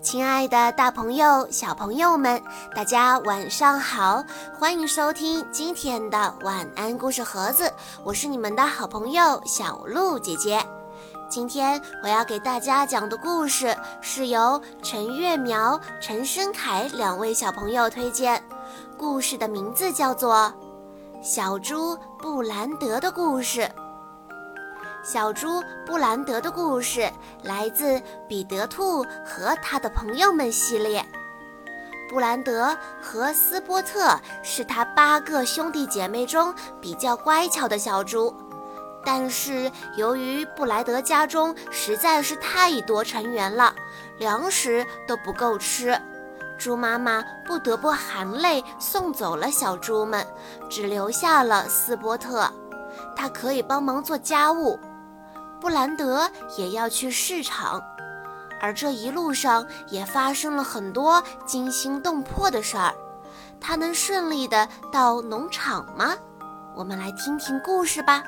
亲爱的，大朋友、小朋友们，大家晚上好！欢迎收听今天的晚安故事盒子，我是你们的好朋友小鹿姐姐。今天我要给大家讲的故事是由陈月苗、陈申凯两位小朋友推荐，故事的名字叫做《小猪布兰德的故事》。小猪布兰德的故事来自《彼得兔和他的朋友们》系列。布兰德和斯波特是他八个兄弟姐妹中比较乖巧的小猪，但是由于布莱德家中实在是太多成员了，粮食都不够吃，猪妈妈不得不含泪送走了小猪们，只留下了斯波特，他可以帮忙做家务。布兰德也要去市场，而这一路上也发生了很多惊心动魄的事儿。他能顺利的到农场吗？我们来听听故事吧。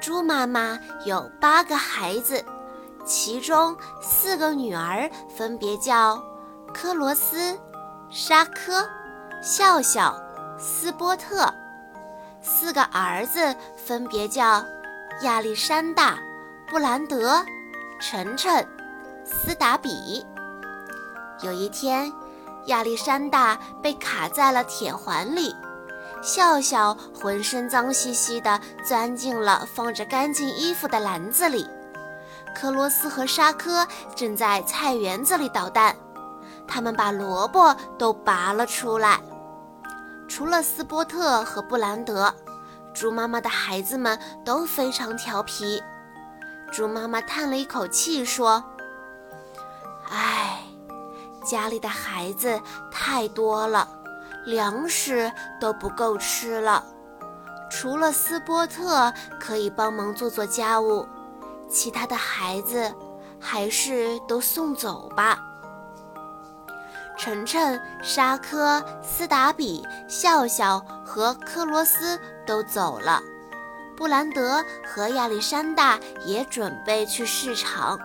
猪妈妈有八个孩子，其中四个女儿分别叫科罗斯、沙科、笑笑、斯波特。四个儿子分别叫亚历山大、布兰德、晨晨、斯达比。有一天，亚历山大被卡在了铁环里，笑笑浑身脏兮兮地钻进了放着干净衣服的篮子里。科罗斯和沙科正在菜园子里捣蛋，他们把萝卜都拔了出来。除了斯波特和布兰德，猪妈妈的孩子们都非常调皮。猪妈妈叹了一口气说：“唉，家里的孩子太多了，粮食都不够吃了。除了斯波特可以帮忙做做家务，其他的孩子还是都送走吧。”晨晨、沙科、斯达比、笑笑和科罗斯都走了，布兰德和亚历山大也准备去市场。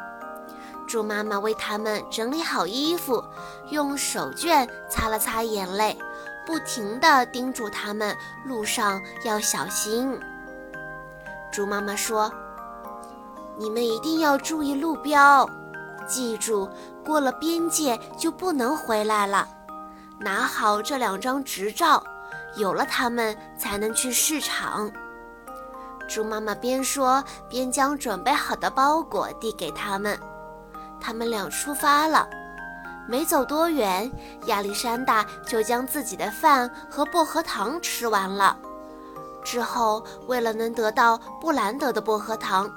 猪妈妈为他们整理好衣服，用手绢擦了擦眼泪，不停地叮嘱他们路上要小心。猪妈妈说：“你们一定要注意路标。”记住，过了边界就不能回来了。拿好这两张执照，有了它们才能去市场。猪妈妈边说边将准备好的包裹递给他们。他们俩出发了，没走多远，亚历山大就将自己的饭和薄荷糖吃完了。之后，为了能得到布兰德的薄荷糖。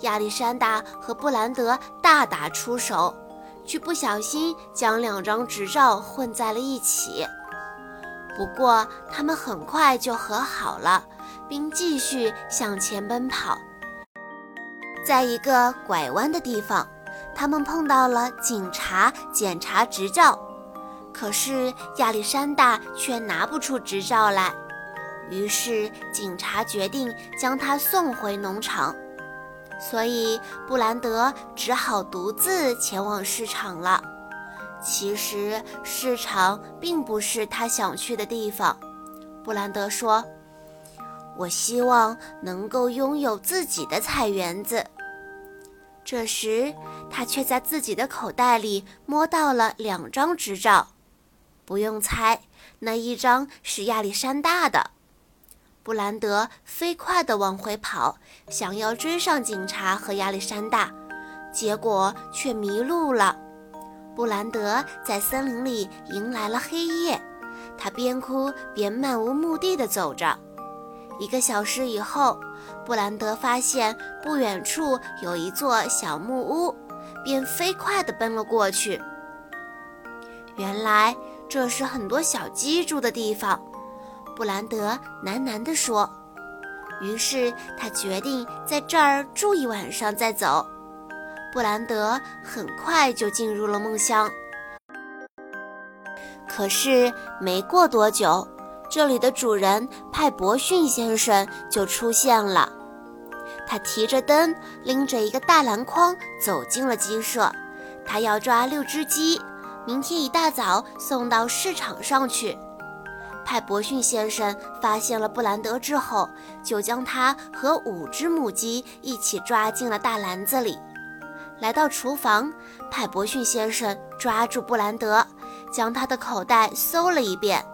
亚历山大和布兰德大打出手，却不小心将两张执照混在了一起。不过，他们很快就和好了，并继续向前奔跑。在一个拐弯的地方，他们碰到了警察检查执照，可是亚历山大却拿不出执照来。于是，警察决定将他送回农场。所以，布兰德只好独自前往市场了。其实，市场并不是他想去的地方。布兰德说：“我希望能够拥有自己的菜园子。”这时，他却在自己的口袋里摸到了两张执照。不用猜，那一张是亚历山大的。布兰德飞快地往回跑，想要追上警察和亚历山大，结果却迷路了。布兰德在森林里迎来了黑夜，他边哭边漫无目的地走着。一个小时以后，布兰德发现不远处有一座小木屋，便飞快地奔了过去。原来这是很多小鸡住的地方。布兰德喃喃地说：“于是他决定在这儿住一晚上再走。”布兰德很快就进入了梦乡。可是没过多久，这里的主人派伯逊先生就出现了。他提着灯，拎着一个大篮筐走进了鸡舍。他要抓六只鸡，明天一大早送到市场上去。派伯逊先生发现了布兰德之后，就将他和五只母鸡一起抓进了大篮子里。来到厨房，派伯逊先生抓住布兰德，将他的口袋搜了一遍。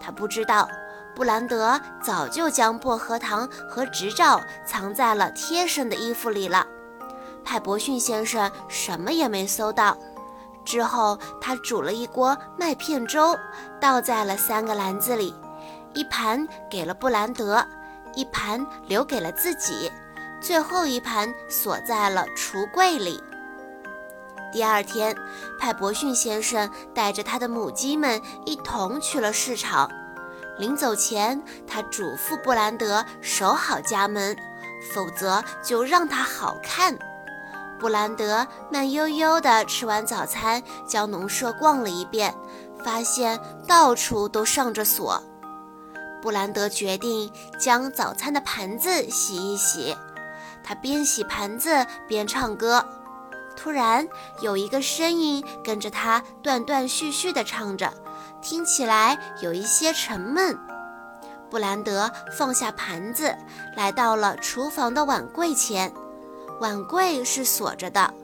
他不知道，布兰德早就将薄荷糖和执照藏在了贴身的衣服里了。派伯逊先生什么也没搜到。之后，他煮了一锅麦片粥，倒在了三个篮子里，一盘给了布兰德，一盘留给了自己，最后一盘锁在了橱柜里。第二天，派伯逊先生带着他的母鸡们一同去了市场。临走前，他嘱咐布兰德守好家门，否则就让他好看。布兰德慢悠悠地吃完早餐，将农舍逛了一遍，发现到处都上着锁。布兰德决定将早餐的盘子洗一洗。他边洗盘子边唱歌。突然，有一个声音跟着他断断续续地唱着，听起来有一些沉闷。布兰德放下盘子，来到了厨房的碗柜前。碗柜是锁着的，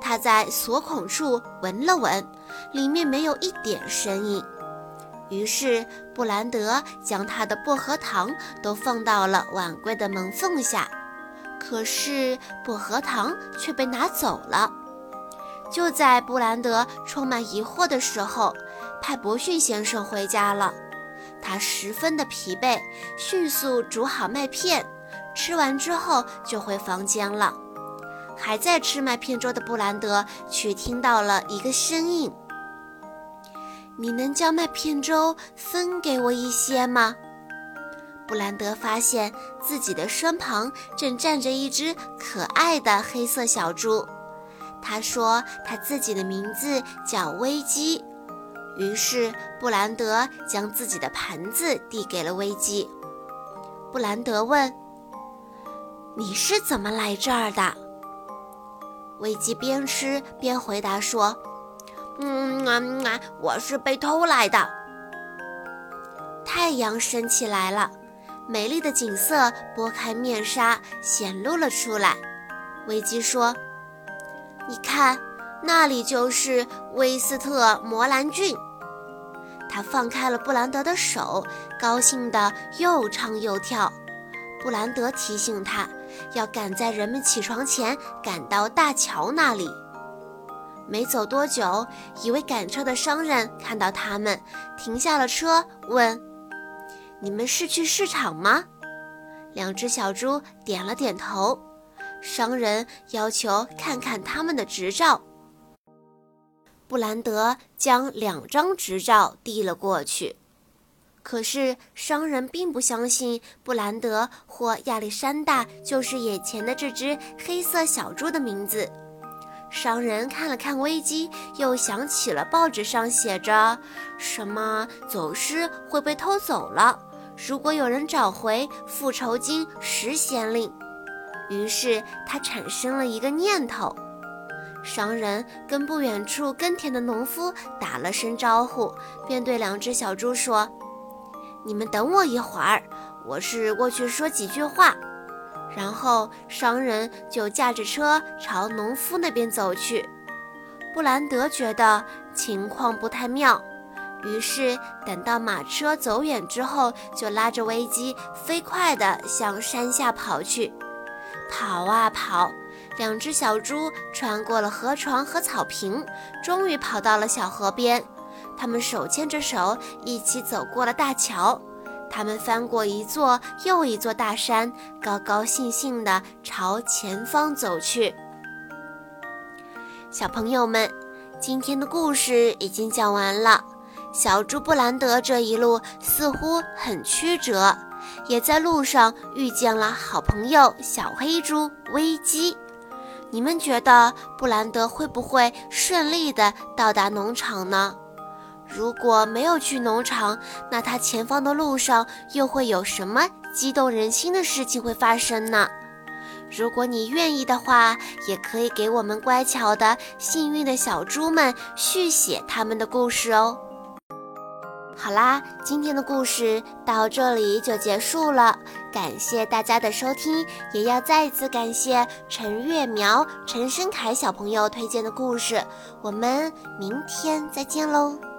他在锁孔处闻了闻，里面没有一点声音。于是布兰德将他的薄荷糖都放到了碗柜的门缝下，可是薄荷糖却被拿走了。就在布兰德充满疑惑的时候，派伯逊先生回家了。他十分的疲惫，迅速煮好麦片，吃完之后就回房间了。还在吃麦片粥的布兰德，却听到了一个声音：“你能将麦片粥分给我一些吗？”布兰德发现自己的身旁正站着一只可爱的黑色小猪。他说：“他自己的名字叫危机。”于是布兰德将自己的盘子递给了危机。布兰德问：“你是怎么来这儿的？”危机边吃边回答说：“嗯啊，我是被偷来的。”太阳升起来了，美丽的景色拨开面纱显露了出来。危机说：“你看，那里就是威斯特摩兰郡。”他放开了布兰德的手，高兴地又唱又跳。布兰德提醒他。要赶在人们起床前赶到大桥那里。没走多久，一位赶车的商人看到他们，停下了车，问：“你们是去市场吗？”两只小猪点了点头。商人要求看看他们的执照。布兰德将两张执照递了过去。可是商人并不相信布兰德或亚历山大就是眼前的这只黑色小猪的名字。商人看了看危机，又想起了报纸上写着什么走失会被偷走了，如果有人找回，复仇金十先令。于是他产生了一个念头。商人跟不远处耕田的农夫打了声招呼，便对两只小猪说。你们等我一会儿，我是过去说几句话。然后商人就驾着车朝农夫那边走去。布兰德觉得情况不太妙，于是等到马车走远之后，就拉着危机飞快地向山下跑去。跑啊跑，两只小猪穿过了河床和草坪，终于跑到了小河边。他们手牵着手，一起走过了大桥。他们翻过一座又一座大山，高高兴兴地朝前方走去。小朋友们，今天的故事已经讲完了。小猪布兰德这一路似乎很曲折，也在路上遇见了好朋友小黑猪危机。你们觉得布兰德会不会顺利地到达农场呢？如果没有去农场，那他前方的路上又会有什么激动人心的事情会发生呢？如果你愿意的话，也可以给我们乖巧的幸运的小猪们续写他们的故事哦。好啦，今天的故事到这里就结束了，感谢大家的收听，也要再次感谢陈月苗、陈生凯小朋友推荐的故事。我们明天再见喽。